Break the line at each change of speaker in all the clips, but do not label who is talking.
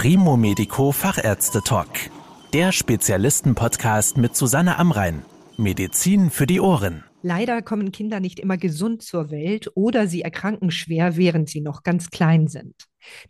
Primo Medico Fachärzte Talk. Der Spezialisten-Podcast mit Susanne Amrein. Medizin für die Ohren.
Leider kommen Kinder nicht immer gesund zur Welt oder sie erkranken schwer, während sie noch ganz klein sind.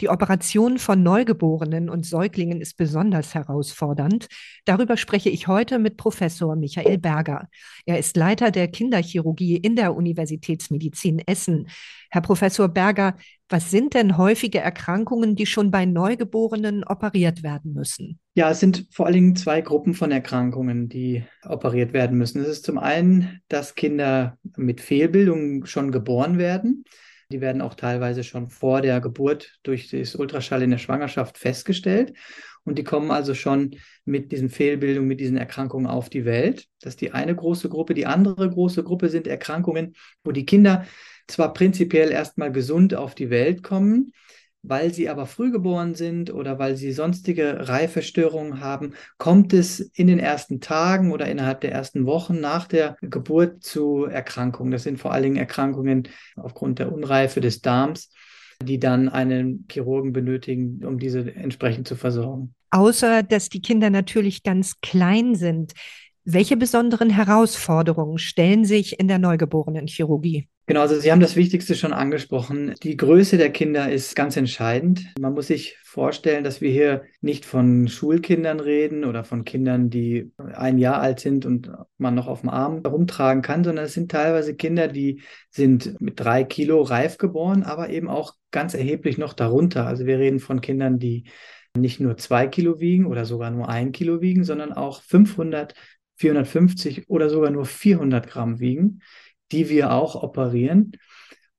Die Operation von Neugeborenen und Säuglingen ist besonders herausfordernd. Darüber spreche ich heute mit Professor Michael Berger. Er ist Leiter der Kinderchirurgie in der Universitätsmedizin Essen. Herr Professor Berger, was sind denn häufige Erkrankungen, die schon bei Neugeborenen operiert werden müssen?
Ja, es sind vor allen Dingen zwei Gruppen von Erkrankungen, die operiert werden müssen. Es ist zum einen, dass Kinder mit Fehlbildung schon geboren werden. Die werden auch teilweise schon vor der Geburt durch das Ultraschall in der Schwangerschaft festgestellt. Und die kommen also schon mit diesen Fehlbildungen, mit diesen Erkrankungen auf die Welt. Das ist die eine große Gruppe. Die andere große Gruppe sind Erkrankungen, wo die Kinder zwar prinzipiell erstmal gesund auf die Welt kommen, weil sie aber früh geboren sind oder weil sie sonstige Reifestörungen haben, kommt es in den ersten Tagen oder innerhalb der ersten Wochen nach der Geburt zu Erkrankungen. Das sind vor allen Dingen Erkrankungen aufgrund der Unreife des Darms, die dann einen Chirurgen benötigen, um diese entsprechend zu versorgen.
Außer dass die Kinder natürlich ganz klein sind. Welche besonderen Herausforderungen stellen sich in der Neugeborenenchirurgie?
Genau, also Sie haben das Wichtigste schon angesprochen. Die Größe der Kinder ist ganz entscheidend. Man muss sich vorstellen, dass wir hier nicht von Schulkindern reden oder von Kindern, die ein Jahr alt sind und man noch auf dem Arm herumtragen kann, sondern es sind teilweise Kinder, die sind mit drei Kilo reif geboren, aber eben auch ganz erheblich noch darunter. Also wir reden von Kindern, die nicht nur zwei Kilo wiegen oder sogar nur ein Kilo wiegen, sondern auch 500, 450 oder sogar nur 400 Gramm wiegen die wir auch operieren.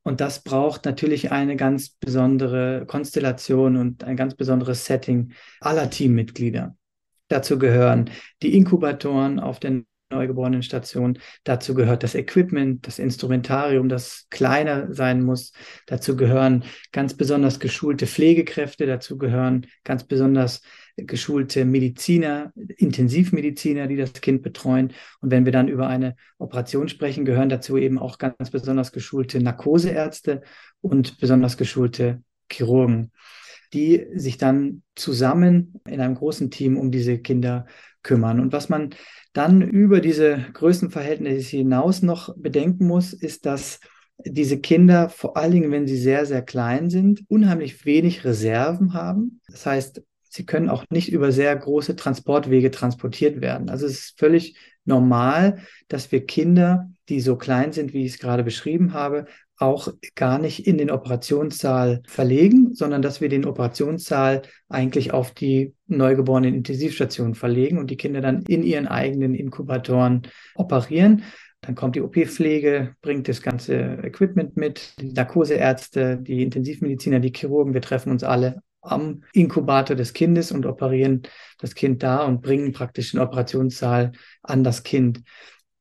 Und das braucht natürlich eine ganz besondere Konstellation und ein ganz besonderes Setting aller Teammitglieder. Dazu gehören die Inkubatoren auf der Neugeborenenstation. Dazu gehört das Equipment, das Instrumentarium, das kleiner sein muss. Dazu gehören ganz besonders geschulte Pflegekräfte. Dazu gehören ganz besonders geschulte Mediziner, Intensivmediziner, die das Kind betreuen. Und wenn wir dann über eine Operation sprechen, gehören dazu eben auch ganz besonders geschulte Narkoseärzte und besonders geschulte Chirurgen, die sich dann zusammen in einem großen Team um diese Kinder kümmern. Und was man dann über diese Größenverhältnisse hinaus noch bedenken muss, ist, dass diese Kinder, vor allen Dingen, wenn sie sehr, sehr klein sind, unheimlich wenig Reserven haben. Das heißt, sie können auch nicht über sehr große Transportwege transportiert werden. Also es ist völlig normal, dass wir Kinder, die so klein sind, wie ich es gerade beschrieben habe, auch gar nicht in den Operationssaal verlegen, sondern dass wir den Operationssaal eigentlich auf die neugeborenen Intensivstation verlegen und die Kinder dann in ihren eigenen Inkubatoren operieren. Dann kommt die OP-Pflege, bringt das ganze Equipment mit, die Narkoseärzte, die Intensivmediziner, die Chirurgen. Wir treffen uns alle am Inkubator des Kindes und operieren das Kind da und bringen praktisch den Operationssaal an das Kind.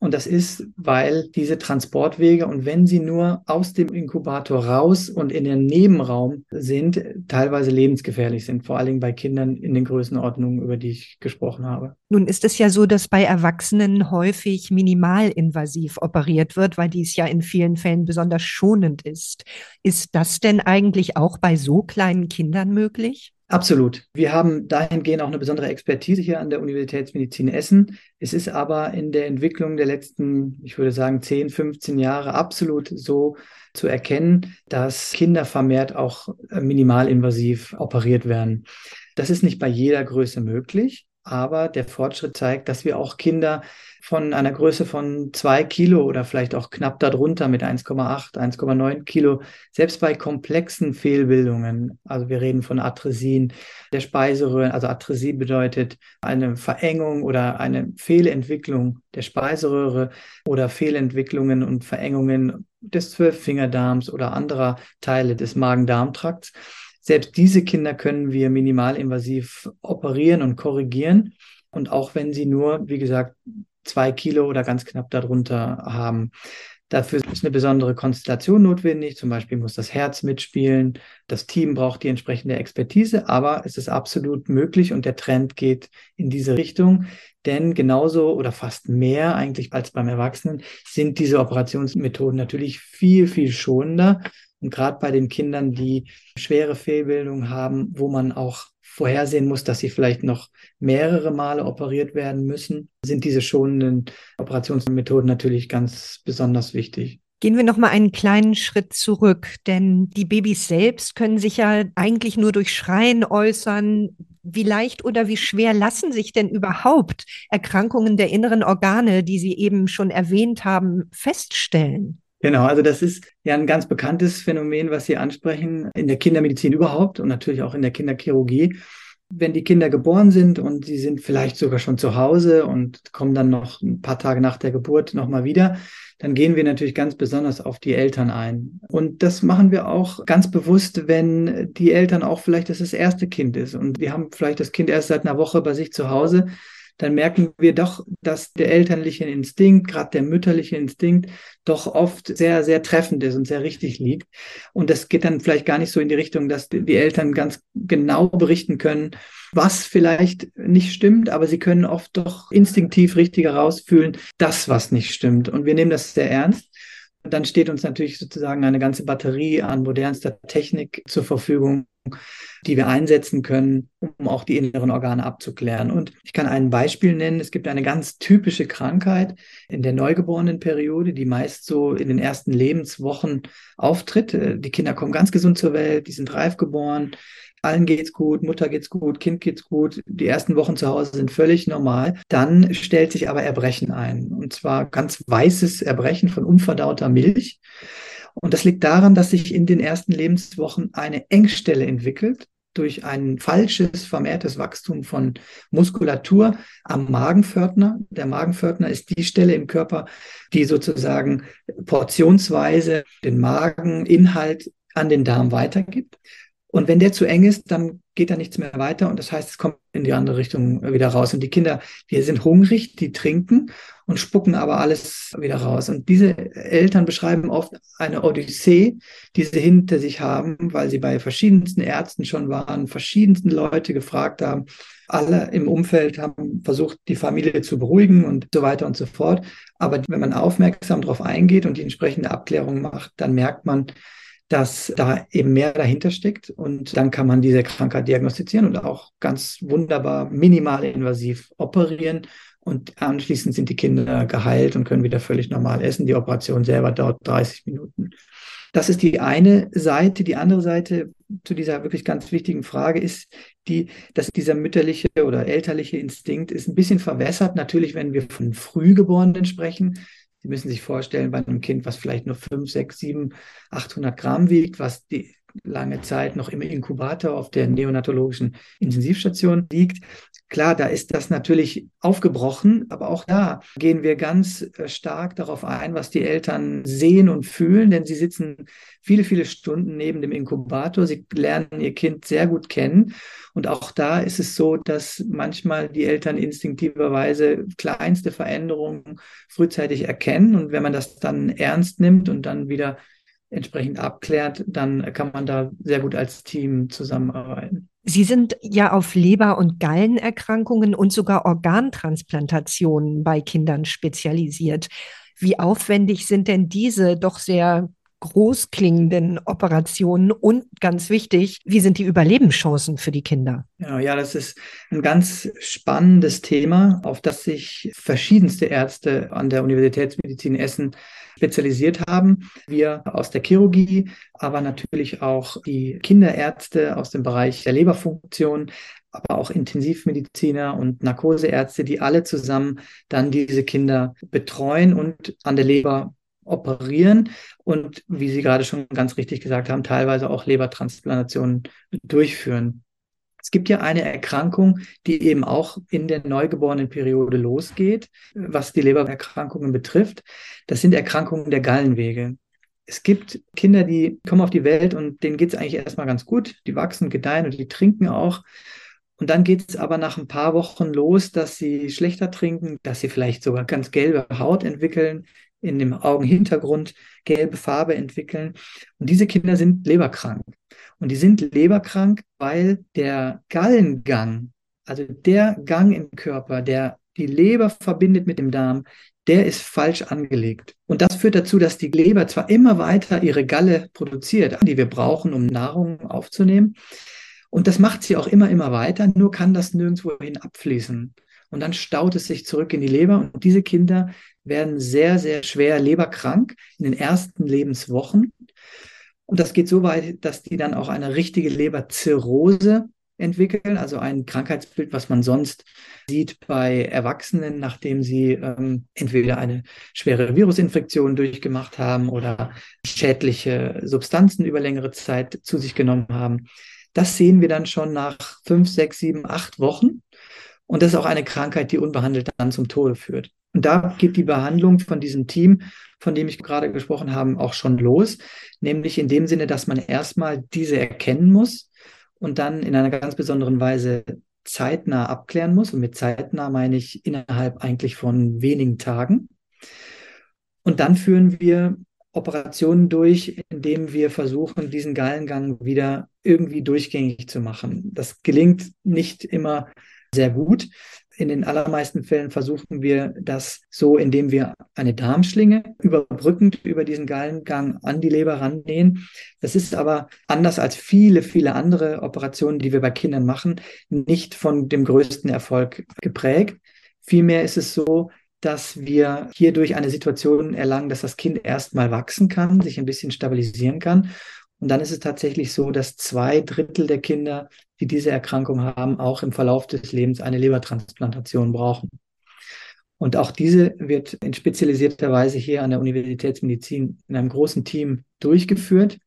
Und das ist, weil diese Transportwege und wenn sie nur aus dem Inkubator raus und in den Nebenraum sind, teilweise lebensgefährlich sind, vor allen Dingen bei Kindern in den Größenordnungen, über die ich gesprochen habe.
Nun ist es ja so, dass bei Erwachsenen häufig minimalinvasiv operiert wird, weil dies ja in vielen Fällen besonders schonend ist. Ist das denn eigentlich auch bei so kleinen Kindern möglich?
Absolut. Wir haben dahingehend auch eine besondere Expertise hier an der Universitätsmedizin Essen. Es ist aber in der Entwicklung der letzten, ich würde sagen, 10, 15 Jahre absolut so zu erkennen, dass Kinder vermehrt auch minimalinvasiv operiert werden. Das ist nicht bei jeder Größe möglich aber der Fortschritt zeigt, dass wir auch Kinder von einer Größe von zwei Kilo oder vielleicht auch knapp darunter mit 1,8, 1,9 Kilo, selbst bei komplexen Fehlbildungen, also wir reden von Atresien der Speiseröhren, also Atresie bedeutet eine Verengung oder eine Fehlentwicklung der Speiseröhre oder Fehlentwicklungen und Verengungen des Zwölffingerdarms oder anderer Teile des Magen-Darm-Trakts selbst diese Kinder können wir minimalinvasiv operieren und korrigieren. Und auch wenn sie nur, wie gesagt, zwei Kilo oder ganz knapp darunter haben. Dafür ist eine besondere Konstellation notwendig. Zum Beispiel muss das Herz mitspielen. Das Team braucht die entsprechende Expertise, aber es ist absolut möglich und der Trend geht in diese Richtung. Denn genauso oder fast mehr eigentlich als beim Erwachsenen sind diese Operationsmethoden natürlich viel, viel schonender und gerade bei den Kindern, die schwere Fehlbildung haben, wo man auch vorhersehen muss, dass sie vielleicht noch mehrere Male operiert werden müssen, sind diese schonenden Operationsmethoden natürlich ganz besonders wichtig.
Gehen wir noch mal einen kleinen Schritt zurück, denn die Babys selbst können sich ja eigentlich nur durch Schreien äußern. Wie leicht oder wie schwer lassen sich denn überhaupt Erkrankungen der inneren Organe, die Sie eben schon erwähnt haben, feststellen?
Genau, also das ist ja ein ganz bekanntes Phänomen, was Sie ansprechen, in der Kindermedizin überhaupt und natürlich auch in der Kinderchirurgie. Wenn die Kinder geboren sind und sie sind vielleicht sogar schon zu Hause und kommen dann noch ein paar Tage nach der Geburt nochmal wieder, dann gehen wir natürlich ganz besonders auf die Eltern ein. Und das machen wir auch ganz bewusst, wenn die Eltern auch vielleicht das, das erste Kind ist und wir haben vielleicht das Kind erst seit einer Woche bei sich zu Hause dann merken wir doch, dass der elterliche Instinkt, gerade der mütterliche Instinkt, doch oft sehr, sehr treffend ist und sehr richtig liegt. Und das geht dann vielleicht gar nicht so in die Richtung, dass die Eltern ganz genau berichten können, was vielleicht nicht stimmt, aber sie können oft doch instinktiv richtig herausfühlen, das, was nicht stimmt. Und wir nehmen das sehr ernst. Dann steht uns natürlich sozusagen eine ganze Batterie an modernster Technik zur Verfügung, die wir einsetzen können, um auch die inneren Organe abzuklären. Und ich kann ein Beispiel nennen. Es gibt eine ganz typische Krankheit in der Neugeborenenperiode, die meist so in den ersten Lebenswochen auftritt. Die Kinder kommen ganz gesund zur Welt, die sind reif geboren, allen geht's gut, Mutter geht's gut, Kind geht's gut, die ersten Wochen zu Hause sind völlig normal. Dann stellt sich aber Erbrechen ein. Und zwar ganz weißes Erbrechen von unverdauter Milch. Und das liegt daran, dass sich in den ersten Lebenswochen eine Engstelle entwickelt durch ein falsches, vermehrtes Wachstum von Muskulatur am Magenpförtner. Der Magenpförtner ist die Stelle im Körper, die sozusagen portionsweise den Mageninhalt an den Darm weitergibt. Und wenn der zu eng ist, dann geht da nichts mehr weiter und das heißt, es kommt in die andere Richtung wieder raus. Und die Kinder, die sind hungrig, die trinken und spucken aber alles wieder raus. Und diese Eltern beschreiben oft eine Odyssee, die sie hinter sich haben, weil sie bei verschiedensten Ärzten schon waren, verschiedensten Leute gefragt haben. Alle im Umfeld haben versucht, die Familie zu beruhigen und so weiter und so fort. Aber wenn man aufmerksam darauf eingeht und die entsprechende Abklärung macht, dann merkt man, dass da eben mehr dahinter steckt und dann kann man diese Krankheit diagnostizieren und auch ganz wunderbar minimal invasiv operieren und anschließend sind die Kinder geheilt und können wieder völlig normal essen. Die Operation selber dauert 30 Minuten. Das ist die eine Seite. Die andere Seite zu dieser wirklich ganz wichtigen Frage ist die, dass dieser mütterliche oder elterliche Instinkt ist ein bisschen verwässert. Natürlich, wenn wir von Frühgeborenen sprechen, Sie müssen sich vorstellen, bei einem Kind, was vielleicht nur 5, 6, 7, 800 Gramm wiegt, was die lange Zeit noch im Inkubator auf der neonatologischen Intensivstation liegt. Klar, da ist das natürlich aufgebrochen, aber auch da gehen wir ganz äh, stark darauf ein, was die Eltern sehen und fühlen, denn sie sitzen viele, viele Stunden neben dem Inkubator. Sie lernen ihr Kind sehr gut kennen. Und auch da ist es so, dass manchmal die Eltern instinktiverweise kleinste Veränderungen frühzeitig erkennen. Und wenn man das dann ernst nimmt und dann wieder entsprechend abklärt, dann kann man da sehr gut als Team zusammenarbeiten.
Sie sind ja auf Leber- und Gallenerkrankungen und sogar Organtransplantationen bei Kindern spezialisiert. Wie aufwendig sind denn diese doch sehr großklingenden Operationen und ganz wichtig, wie sind die Überlebenschancen für die Kinder?
Ja, ja, das ist ein ganz spannendes Thema, auf das sich verschiedenste Ärzte an der Universitätsmedizin Essen spezialisiert haben. Wir aus der Chirurgie, aber natürlich auch die Kinderärzte aus dem Bereich der Leberfunktion, aber auch Intensivmediziner und Narkoseärzte, die alle zusammen dann diese Kinder betreuen und an der Leber operieren und, wie Sie gerade schon ganz richtig gesagt haben, teilweise auch Lebertransplantationen durchführen. Es gibt ja eine Erkrankung, die eben auch in der neugeborenen Periode losgeht, was die Lebererkrankungen betrifft. Das sind Erkrankungen der Gallenwege. Es gibt Kinder, die kommen auf die Welt und denen geht es eigentlich erstmal ganz gut. Die wachsen, gedeihen und die trinken auch. Und dann geht es aber nach ein paar Wochen los, dass sie schlechter trinken, dass sie vielleicht sogar ganz gelbe Haut entwickeln, in dem Augenhintergrund gelbe Farbe entwickeln. Und diese Kinder sind leberkrank. Und die sind leberkrank, weil der Gallengang, also der Gang im Körper, der die Leber verbindet mit dem Darm, der ist falsch angelegt. Und das führt dazu, dass die Leber zwar immer weiter ihre Galle produziert, die wir brauchen, um Nahrung aufzunehmen. Und das macht sie auch immer, immer weiter, nur kann das nirgendwohin abfließen. Und dann staut es sich zurück in die Leber. Und diese Kinder werden sehr, sehr schwer leberkrank in den ersten Lebenswochen. Und das geht so weit, dass die dann auch eine richtige Leberzirrhose entwickeln, also ein Krankheitsbild, was man sonst sieht bei Erwachsenen, nachdem sie ähm, entweder eine schwere Virusinfektion durchgemacht haben oder schädliche Substanzen über längere Zeit zu sich genommen haben. Das sehen wir dann schon nach fünf, sechs, sieben, acht Wochen. Und das ist auch eine Krankheit, die unbehandelt dann zum Tode führt. Und da geht die Behandlung von diesem Team, von dem ich gerade gesprochen habe, auch schon los. Nämlich in dem Sinne, dass man erstmal diese erkennen muss und dann in einer ganz besonderen Weise zeitnah abklären muss. Und mit zeitnah meine ich innerhalb eigentlich von wenigen Tagen. Und dann führen wir Operationen durch, indem wir versuchen, diesen Gallengang wieder irgendwie durchgängig zu machen. Das gelingt nicht immer sehr gut. In den allermeisten Fällen versuchen wir das so, indem wir eine Darmschlinge überbrückend über diesen Gallengang an die Leber rannähen. Das ist aber anders als viele, viele andere Operationen, die wir bei Kindern machen, nicht von dem größten Erfolg geprägt. Vielmehr ist es so, dass wir hierdurch eine Situation erlangen, dass das Kind erstmal wachsen kann, sich ein bisschen stabilisieren kann. Und dann ist es tatsächlich so, dass zwei Drittel der Kinder, die diese Erkrankung haben, auch im Verlauf des Lebens eine Lebertransplantation brauchen. Und auch diese wird in spezialisierter Weise hier an der Universitätsmedizin in einem großen Team durchgeführt.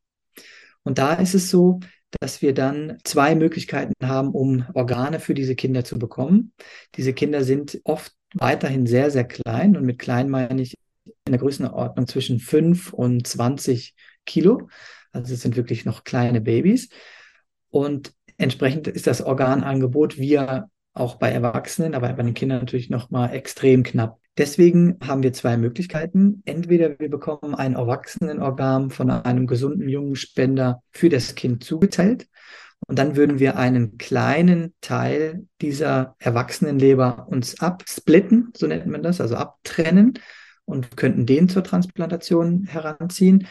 Und da ist es so, dass wir dann zwei Möglichkeiten haben, um Organe für diese Kinder zu bekommen. Diese Kinder sind oft weiterhin sehr, sehr klein und mit klein meine ich in der Größenordnung zwischen 5 und 20 Kilo. Also es sind wirklich noch kleine Babys. Und entsprechend ist das Organangebot wir auch bei Erwachsenen, aber bei den Kindern natürlich noch mal extrem knapp. Deswegen haben wir zwei Möglichkeiten. Entweder wir bekommen ein Erwachsenenorgan von einem gesunden jungen Spender für das Kind zugeteilt und dann würden wir einen kleinen Teil dieser Erwachsenenleber uns absplitten, so nennt man das, also abtrennen und könnten den zur Transplantation heranziehen.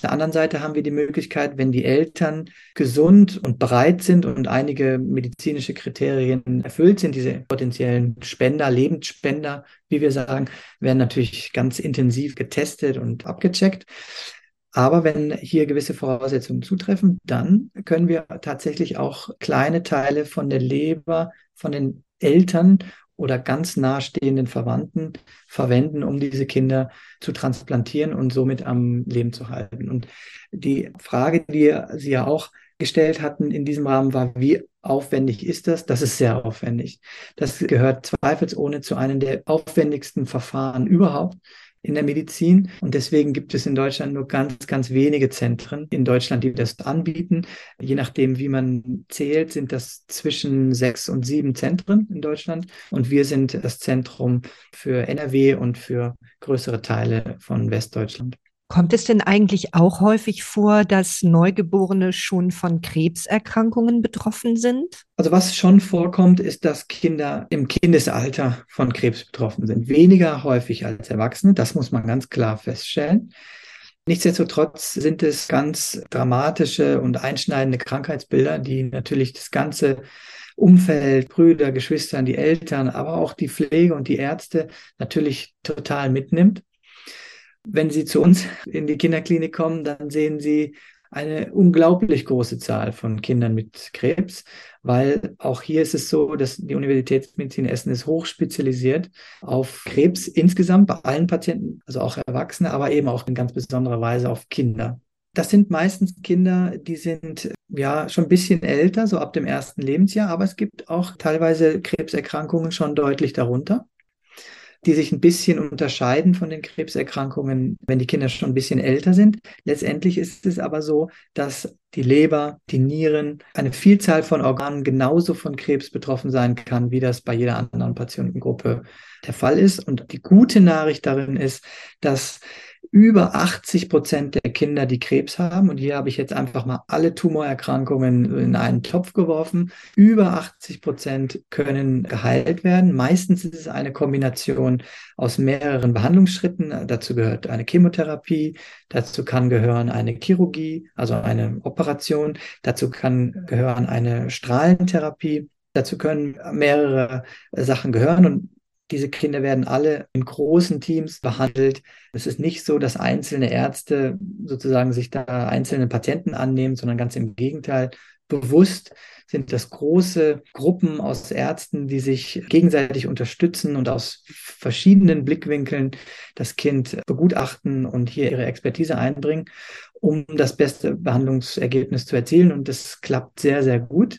Auf der anderen Seite haben wir die Möglichkeit, wenn die Eltern gesund und bereit sind und einige medizinische Kriterien erfüllt sind, diese potenziellen Spender, Lebensspender, wie wir sagen, werden natürlich ganz intensiv getestet und abgecheckt. Aber wenn hier gewisse Voraussetzungen zutreffen, dann können wir tatsächlich auch kleine Teile von der Leber, von den Eltern oder ganz nahestehenden Verwandten verwenden, um diese Kinder zu transplantieren und somit am Leben zu halten. Und die Frage, die Sie ja auch gestellt hatten in diesem Rahmen, war, wie aufwendig ist das? Das ist sehr aufwendig. Das gehört zweifelsohne zu einem der aufwendigsten Verfahren überhaupt in der Medizin. Und deswegen gibt es in Deutschland nur ganz, ganz wenige Zentren in Deutschland, die das anbieten. Je nachdem, wie man zählt, sind das zwischen sechs und sieben Zentren in Deutschland. Und wir sind das Zentrum für NRW und für größere Teile von Westdeutschland.
Kommt es denn eigentlich auch häufig vor, dass Neugeborene schon von Krebserkrankungen betroffen sind?
Also was schon vorkommt, ist, dass Kinder im Kindesalter von Krebs betroffen sind. Weniger häufig als Erwachsene, das muss man ganz klar feststellen. Nichtsdestotrotz sind es ganz dramatische und einschneidende Krankheitsbilder, die natürlich das ganze Umfeld, Brüder, Geschwister, die Eltern, aber auch die Pflege und die Ärzte natürlich total mitnimmt. Wenn Sie zu uns in die Kinderklinik kommen, dann sehen Sie eine unglaublich große Zahl von Kindern mit Krebs, weil auch hier ist es so, dass die Universitätsmedizin Essen ist hochspezialisiert auf Krebs insgesamt bei allen Patienten, also auch Erwachsene, aber eben auch in ganz besonderer Weise auf Kinder. Das sind meistens Kinder, die sind ja schon ein bisschen älter, so ab dem ersten Lebensjahr, aber es gibt auch teilweise Krebserkrankungen schon deutlich darunter die sich ein bisschen unterscheiden von den Krebserkrankungen, wenn die Kinder schon ein bisschen älter sind. Letztendlich ist es aber so, dass die Leber, die Nieren, eine Vielzahl von Organen genauso von Krebs betroffen sein kann, wie das bei jeder anderen Patientengruppe der Fall ist. Und die gute Nachricht darin ist, dass über 80 Prozent der Kinder, die Krebs haben, und hier habe ich jetzt einfach mal alle Tumorerkrankungen in einen Topf geworfen, über 80 Prozent können geheilt werden. Meistens ist es eine Kombination aus mehreren Behandlungsschritten. Dazu gehört eine Chemotherapie, dazu kann gehören eine Chirurgie, also eine Operation, dazu kann gehören eine Strahlentherapie. Dazu können mehrere Sachen gehören und diese Kinder werden alle in großen Teams behandelt. Es ist nicht so, dass einzelne Ärzte sozusagen sich da einzelne Patienten annehmen, sondern ganz im Gegenteil. Bewusst sind das große Gruppen aus Ärzten, die sich gegenseitig unterstützen und aus verschiedenen Blickwinkeln das Kind begutachten und hier ihre Expertise einbringen, um das beste Behandlungsergebnis zu erzielen. Und das klappt sehr, sehr gut.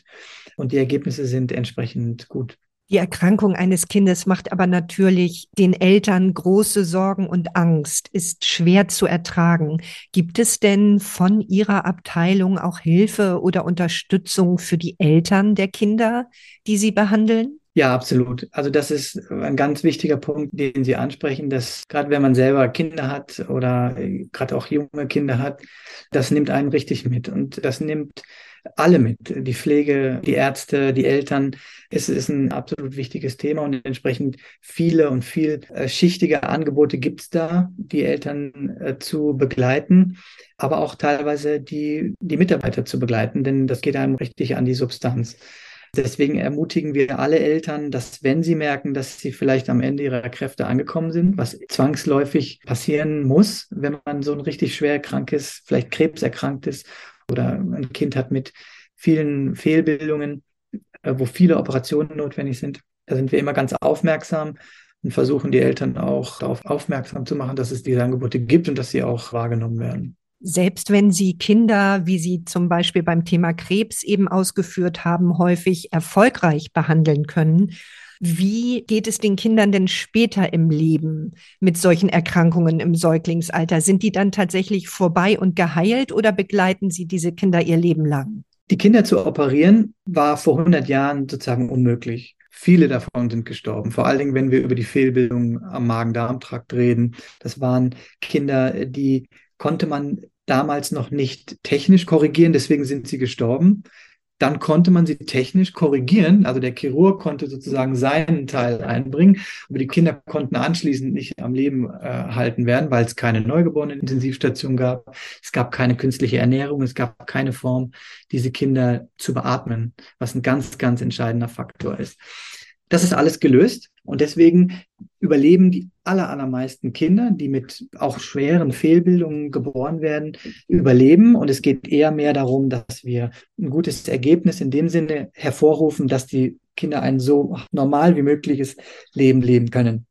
Und die Ergebnisse sind entsprechend gut.
Die Erkrankung eines Kindes macht aber natürlich den Eltern große Sorgen und Angst, ist schwer zu ertragen. Gibt es denn von Ihrer Abteilung auch Hilfe oder Unterstützung für die Eltern der Kinder, die Sie behandeln?
Ja, absolut. Also das ist ein ganz wichtiger Punkt, den Sie ansprechen, dass gerade wenn man selber Kinder hat oder gerade auch junge Kinder hat, das nimmt einen richtig mit und das nimmt alle mit. Die Pflege, die Ärzte, die Eltern. Es ist ein absolut wichtiges Thema und entsprechend viele und vielschichtige Angebote gibt es da, die Eltern äh, zu begleiten, aber auch teilweise die, die Mitarbeiter zu begleiten, denn das geht einem richtig an die Substanz. Deswegen ermutigen wir alle Eltern, dass wenn sie merken, dass sie vielleicht am Ende ihrer Kräfte angekommen sind, was zwangsläufig passieren muss, wenn man so ein richtig schwer krank ist, vielleicht krebserkrankt ist oder ein Kind hat mit vielen Fehlbildungen, äh, wo viele Operationen notwendig sind. Da sind wir immer ganz aufmerksam und versuchen die Eltern auch darauf aufmerksam zu machen, dass es diese Angebote gibt und dass sie auch wahrgenommen werden.
Selbst wenn Sie Kinder, wie Sie zum Beispiel beim Thema Krebs eben ausgeführt haben, häufig erfolgreich behandeln können, wie geht es den Kindern denn später im Leben mit solchen Erkrankungen im Säuglingsalter? Sind die dann tatsächlich vorbei und geheilt oder begleiten Sie diese Kinder ihr Leben lang?
Die Kinder zu operieren war vor 100 Jahren sozusagen unmöglich. Viele davon sind gestorben. Vor allen Dingen, wenn wir über die Fehlbildung am Magen-Darm-Trakt reden. Das waren Kinder, die konnte man damals noch nicht technisch korrigieren, deswegen sind sie gestorben dann konnte man sie technisch korrigieren. Also der Chirurg konnte sozusagen seinen Teil einbringen, aber die Kinder konnten anschließend nicht am Leben äh, halten werden, weil es keine neugeborenen Intensivstation gab. Es gab keine künstliche Ernährung, es gab keine Form, diese Kinder zu beatmen, was ein ganz, ganz entscheidender Faktor ist. Das ist alles gelöst und deswegen überleben die aller, allermeisten Kinder, die mit auch schweren Fehlbildungen geboren werden, überleben. Und es geht eher mehr darum, dass wir ein gutes Ergebnis in dem Sinne hervorrufen, dass die Kinder ein so normal wie mögliches Leben leben können.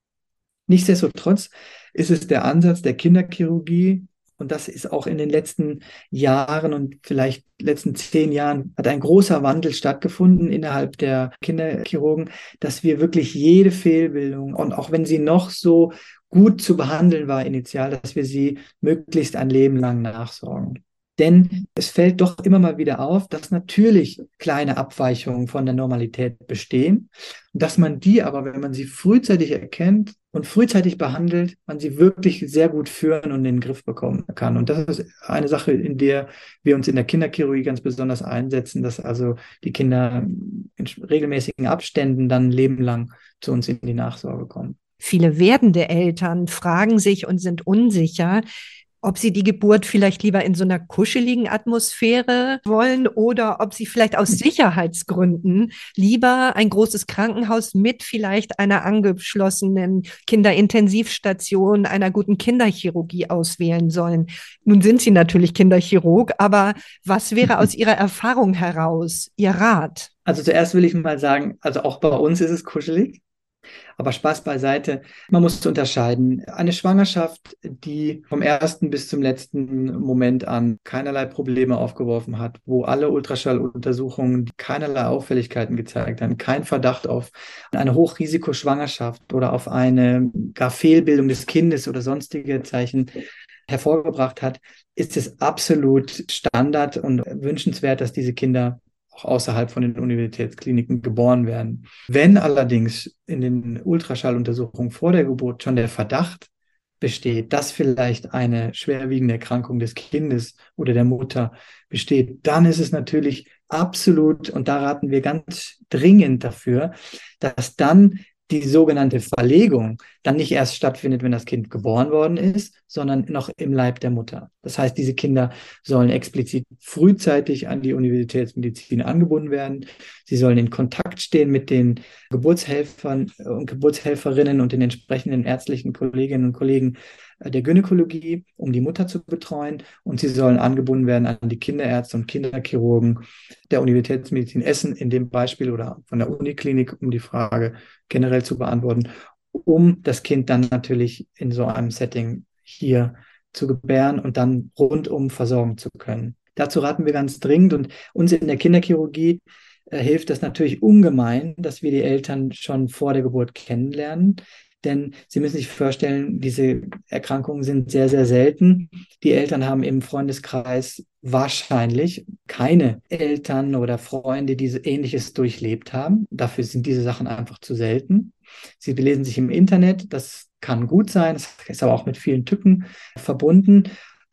Nichtsdestotrotz ist es der Ansatz der Kinderchirurgie, und das ist auch in den letzten Jahren und vielleicht letzten zehn Jahren hat ein großer Wandel stattgefunden innerhalb der Kinderchirurgen, dass wir wirklich jede Fehlbildung und auch wenn sie noch so gut zu behandeln war initial, dass wir sie möglichst ein Leben lang nachsorgen. Denn es fällt doch immer mal wieder auf, dass natürlich kleine Abweichungen von der Normalität bestehen dass man die aber, wenn man sie frühzeitig erkennt und frühzeitig behandelt, man sie wirklich sehr gut führen und in den Griff bekommen kann. Und das ist eine Sache, in der wir uns in der Kinderchirurgie ganz besonders einsetzen, dass also die Kinder in regelmäßigen Abständen dann lebenlang zu uns in die Nachsorge kommen.
Viele werdende Eltern fragen sich und sind unsicher, ob sie die Geburt vielleicht lieber in so einer kuscheligen Atmosphäre wollen oder ob sie vielleicht aus Sicherheitsgründen lieber ein großes Krankenhaus mit vielleicht einer angeschlossenen Kinderintensivstation, einer guten Kinderchirurgie auswählen sollen. Nun sind Sie natürlich Kinderchirurg, aber was wäre aus Ihrer Erfahrung heraus Ihr Rat?
Also zuerst will ich mal sagen, also auch bei uns ist es kuschelig. Aber Spaß beiseite. Man muss unterscheiden. Eine Schwangerschaft, die vom ersten bis zum letzten Moment an keinerlei Probleme aufgeworfen hat, wo alle Ultraschalluntersuchungen keinerlei Auffälligkeiten gezeigt haben, kein Verdacht auf eine Hochrisikoschwangerschaft oder auf eine gar Fehlbildung des Kindes oder sonstige Zeichen hervorgebracht hat, ist es absolut Standard und wünschenswert, dass diese Kinder auch außerhalb von den Universitätskliniken geboren werden. Wenn allerdings in den Ultraschalluntersuchungen vor der Geburt schon der Verdacht besteht, dass vielleicht eine schwerwiegende Erkrankung des Kindes oder der Mutter besteht, dann ist es natürlich absolut, und da raten wir ganz dringend dafür, dass dann die sogenannte Verlegung dann nicht erst stattfindet, wenn das Kind geboren worden ist, sondern noch im Leib der Mutter. Das heißt, diese Kinder sollen explizit frühzeitig an die Universitätsmedizin angebunden werden. Sie sollen in Kontakt stehen mit den Geburtshelfern und Geburtshelferinnen und den entsprechenden ärztlichen Kolleginnen und Kollegen der Gynäkologie, um die Mutter zu betreuen. Und sie sollen angebunden werden an die Kinderärzte und Kinderchirurgen der Universitätsmedizin Essen in dem Beispiel oder von der Uniklinik, um die Frage generell zu beantworten, um das Kind dann natürlich in so einem Setting hier zu gebären und dann rundum versorgen zu können. Dazu raten wir ganz dringend und uns in der Kinderchirurgie äh, hilft das natürlich ungemein, dass wir die Eltern schon vor der Geburt kennenlernen. Denn Sie müssen sich vorstellen, diese Erkrankungen sind sehr, sehr selten. Die Eltern haben im Freundeskreis wahrscheinlich keine Eltern oder Freunde, die ähnliches durchlebt haben. Dafür sind diese Sachen einfach zu selten. Sie belesen sich im Internet, das kann gut sein, das ist aber auch mit vielen Tücken verbunden.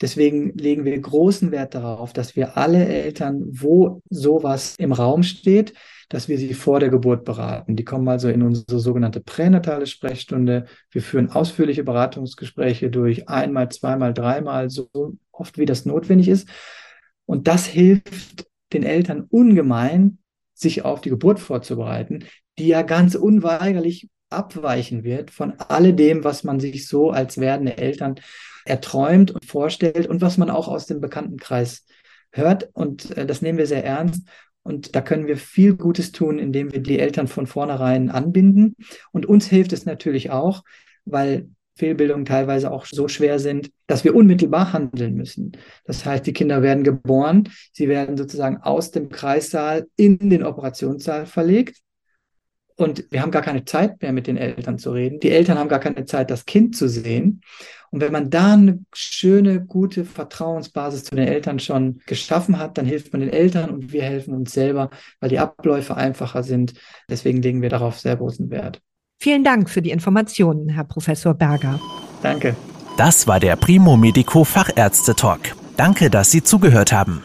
Deswegen legen wir großen Wert darauf, dass wir alle Eltern, wo sowas im Raum steht, dass wir sie vor der Geburt beraten. Die kommen also in unsere sogenannte pränatale Sprechstunde. Wir führen ausführliche Beratungsgespräche durch, einmal, zweimal, dreimal, so oft wie das notwendig ist. Und das hilft den Eltern ungemein, sich auf die Geburt vorzubereiten, die ja ganz unweigerlich abweichen wird von alledem, was man sich so als werdende Eltern erträumt und vorstellt und was man auch aus dem Bekanntenkreis hört. Und äh, das nehmen wir sehr ernst. Und da können wir viel Gutes tun, indem wir die Eltern von vornherein anbinden. Und uns hilft es natürlich auch, weil Fehlbildungen teilweise auch so schwer sind, dass wir unmittelbar handeln müssen. Das heißt, die Kinder werden geboren, sie werden sozusagen aus dem Kreissaal in den Operationssaal verlegt. Und wir haben gar keine Zeit mehr, mit den Eltern zu reden. Die Eltern haben gar keine Zeit, das Kind zu sehen. Und wenn man da eine schöne, gute Vertrauensbasis zu den Eltern schon geschaffen hat, dann hilft man den Eltern und wir helfen uns selber, weil die Abläufe einfacher sind. Deswegen legen wir darauf sehr großen Wert.
Vielen Dank für die Informationen, Herr Professor Berger.
Danke.
Das war der Primo Medico Fachärzte Talk. Danke, dass Sie zugehört haben.